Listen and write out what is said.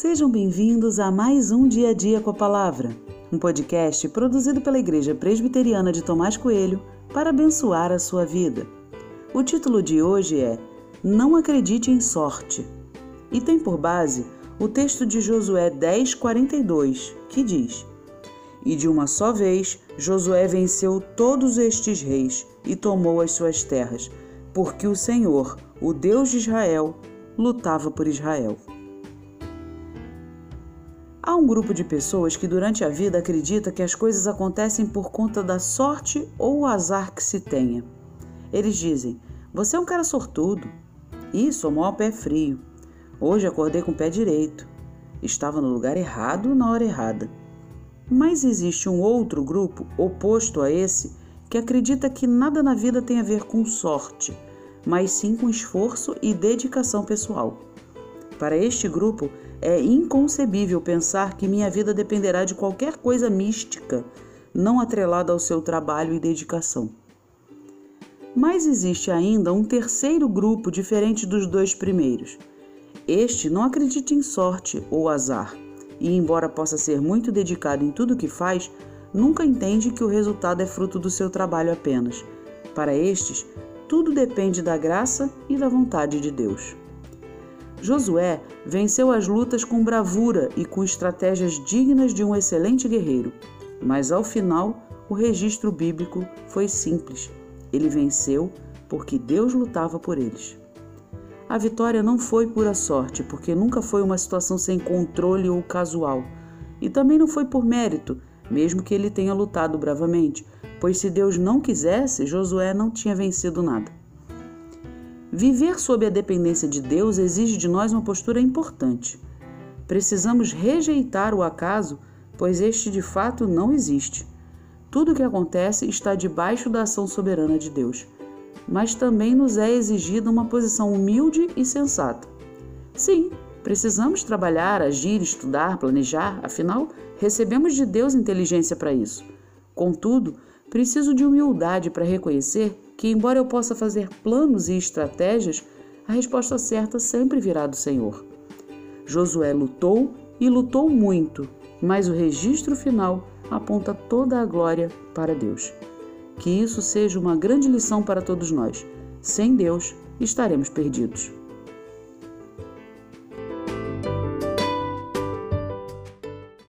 Sejam bem-vindos a mais um Dia a Dia com a Palavra, um podcast produzido pela Igreja Presbiteriana de Tomás Coelho para abençoar a sua vida. O título de hoje é Não Acredite em Sorte e tem por base o texto de Josué 10:42, que diz: E de uma só vez Josué venceu todos estes reis e tomou as suas terras, porque o Senhor, o Deus de Israel, lutava por Israel. Há um grupo de pessoas que durante a vida acredita que as coisas acontecem por conta da sorte ou o azar que se tenha. Eles dizem: Você é um cara sortudo. Isso, o maior pé frio. Hoje acordei com o pé direito. Estava no lugar errado na hora errada. Mas existe um outro grupo oposto a esse que acredita que nada na vida tem a ver com sorte, mas sim com esforço e dedicação pessoal. Para este grupo, é inconcebível pensar que minha vida dependerá de qualquer coisa mística, não atrelada ao seu trabalho e dedicação. Mas existe ainda um terceiro grupo diferente dos dois primeiros. Este não acredita em sorte ou azar, e, embora possa ser muito dedicado em tudo o que faz, nunca entende que o resultado é fruto do seu trabalho apenas. Para estes, tudo depende da graça e da vontade de Deus. Josué venceu as lutas com bravura e com estratégias dignas de um excelente guerreiro, mas ao final o registro bíblico foi simples. Ele venceu porque Deus lutava por eles. A vitória não foi pura sorte, porque nunca foi uma situação sem controle ou casual, e também não foi por mérito, mesmo que ele tenha lutado bravamente, pois se Deus não quisesse, Josué não tinha vencido nada. Viver sob a dependência de Deus exige de nós uma postura importante. Precisamos rejeitar o acaso, pois este de fato não existe. Tudo o que acontece está debaixo da ação soberana de Deus. Mas também nos é exigida uma posição humilde e sensata. Sim, precisamos trabalhar, agir, estudar, planejar, afinal, recebemos de Deus inteligência para isso. Contudo, preciso de humildade para reconhecer que, embora eu possa fazer planos e estratégias, a resposta certa sempre virá do Senhor. Josué lutou e lutou muito, mas o registro final aponta toda a glória para Deus. Que isso seja uma grande lição para todos nós. Sem Deus, estaremos perdidos.